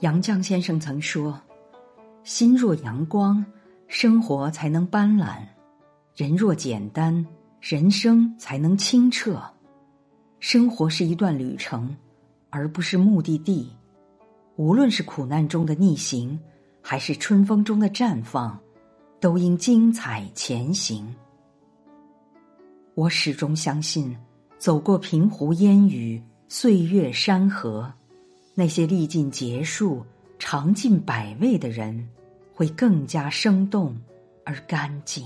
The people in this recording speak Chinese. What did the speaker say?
杨绛先生曾说：“心若阳光，生活才能斑斓；人若简单，人生才能清澈。生活是一段旅程，而不是目的地。无论是苦难中的逆行，还是春风中的绽放，都应精彩前行。我始终相信，走过平湖烟雨，岁月山河。”那些历尽劫数、尝尽百味的人，会更加生动而干净。